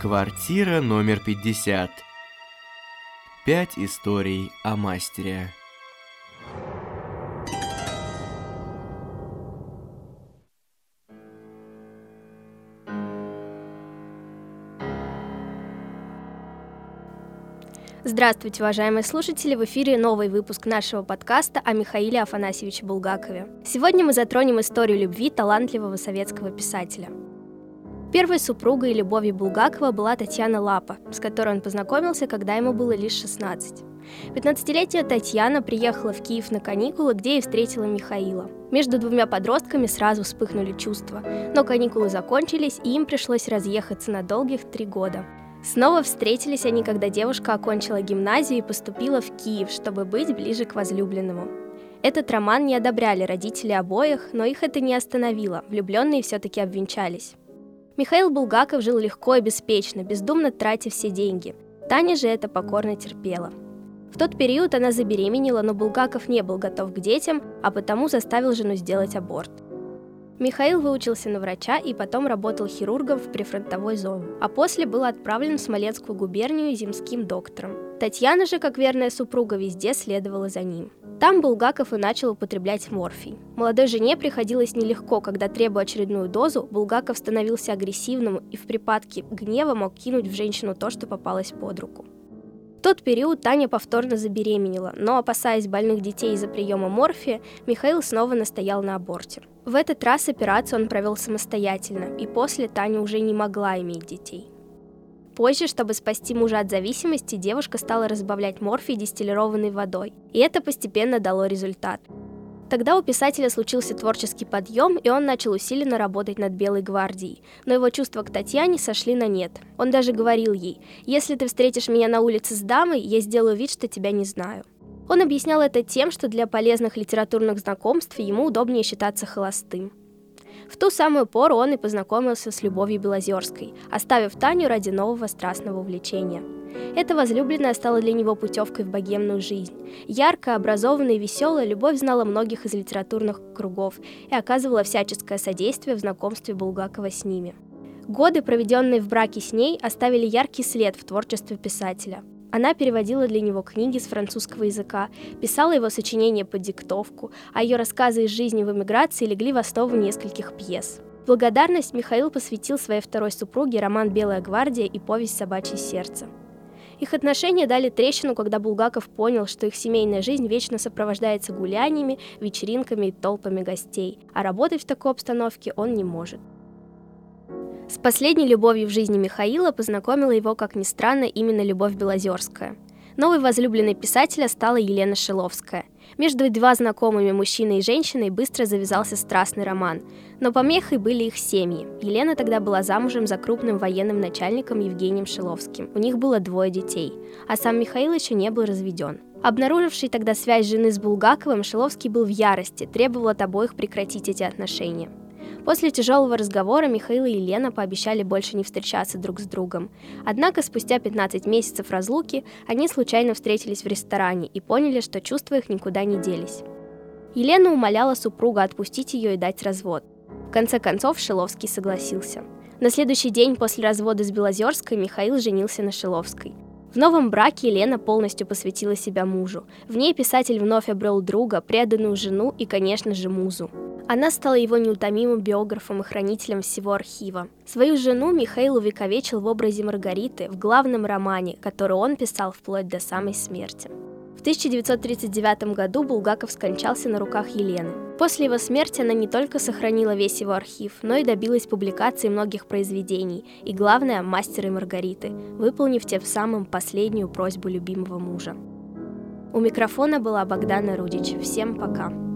Квартира номер 50. Пять историй о мастере. Здравствуйте, уважаемые слушатели! В эфире новый выпуск нашего подкаста о Михаиле Афанасьевиче Булгакове. Сегодня мы затронем историю любви талантливого советского писателя. Первой супругой и любовью Булгакова была Татьяна Лапа, с которой он познакомился, когда ему было лишь 16. 15-летняя Татьяна приехала в Киев на каникулы, где и встретила Михаила. Между двумя подростками сразу вспыхнули чувства, но каникулы закончились, и им пришлось разъехаться на долгих три года. Снова встретились они, когда девушка окончила гимназию и поступила в Киев, чтобы быть ближе к возлюбленному. Этот роман не одобряли родители обоих, но их это не остановило, влюбленные все-таки обвенчались. Михаил Булгаков жил легко и беспечно, бездумно тратя все деньги. Таня же это покорно терпела. В тот период она забеременела, но Булгаков не был готов к детям, а потому заставил жену сделать аборт. Михаил выучился на врача и потом работал хирургом в прифронтовой зоне, а после был отправлен в Смоленскую губернию земским доктором. Татьяна же, как верная супруга, везде следовала за ним. Там Булгаков и начал употреблять морфий. Молодой жене приходилось нелегко, когда, требуя очередную дозу, Булгаков становился агрессивным и в припадке гнева мог кинуть в женщину то, что попалось под руку. В тот период Таня повторно забеременела, но, опасаясь больных детей из-за приема морфия, Михаил снова настоял на аборте. В этот раз операцию он провел самостоятельно, и после Таня уже не могла иметь детей. Позже, чтобы спасти мужа от зависимости, девушка стала разбавлять морфий дистиллированной водой, и это постепенно дало результат. Тогда у писателя случился творческий подъем, и он начал усиленно работать над Белой гвардией. Но его чувства к Татьяне сошли на нет. Он даже говорил ей, «Если ты встретишь меня на улице с дамой, я сделаю вид, что тебя не знаю». Он объяснял это тем, что для полезных литературных знакомств ему удобнее считаться холостым. В ту самую пору он и познакомился с Любовью Белозерской, оставив Таню ради нового страстного увлечения. Эта возлюбленная стала для него путевкой в богемную жизнь. Яркая, образованная и веселая, Любовь знала многих из литературных кругов и оказывала всяческое содействие в знакомстве Булгакова с ними. Годы, проведенные в браке с ней, оставили яркий след в творчестве писателя – она переводила для него книги с французского языка, писала его сочинения под диктовку, а ее рассказы из жизни в эмиграции легли в основу нескольких пьес. В благодарность Михаил посвятил своей второй супруге роман «Белая гвардия» и повесть «Собачье сердце». Их отношения дали трещину, когда Булгаков понял, что их семейная жизнь вечно сопровождается гуляниями, вечеринками и толпами гостей, а работать в такой обстановке он не может. С последней любовью в жизни Михаила познакомила его, как ни странно, именно Любовь Белозерская. Новой возлюбленной писателя стала Елена Шиловская. Между едва знакомыми мужчиной и женщиной быстро завязался страстный роман. Но помехой были их семьи. Елена тогда была замужем за крупным военным начальником Евгением Шиловским. У них было двое детей, а сам Михаил еще не был разведен. Обнаруживший тогда связь жены с Булгаковым, Шиловский был в ярости, требовал от обоих прекратить эти отношения. После тяжелого разговора Михаил и Елена пообещали больше не встречаться друг с другом. Однако спустя 15 месяцев разлуки они случайно встретились в ресторане и поняли, что чувства их никуда не делись. Елена умоляла супруга отпустить ее и дать развод. В конце концов Шиловский согласился. На следующий день после развода с Белозерской Михаил женился на Шиловской. В новом браке Елена полностью посвятила себя мужу. В ней писатель вновь обрел друга, преданную жену и, конечно же, музу. Она стала его неутомимым биографом и хранителем всего архива. Свою жену Михаил увековечил в образе Маргариты в главном романе, который он писал вплоть до самой смерти. В 1939 году Булгаков скончался на руках Елены. После его смерти она не только сохранила весь его архив, но и добилась публикации многих произведений, и главное – «Мастера и Маргариты», выполнив тем самым последнюю просьбу любимого мужа. У микрофона была Богдана Рудич. Всем пока!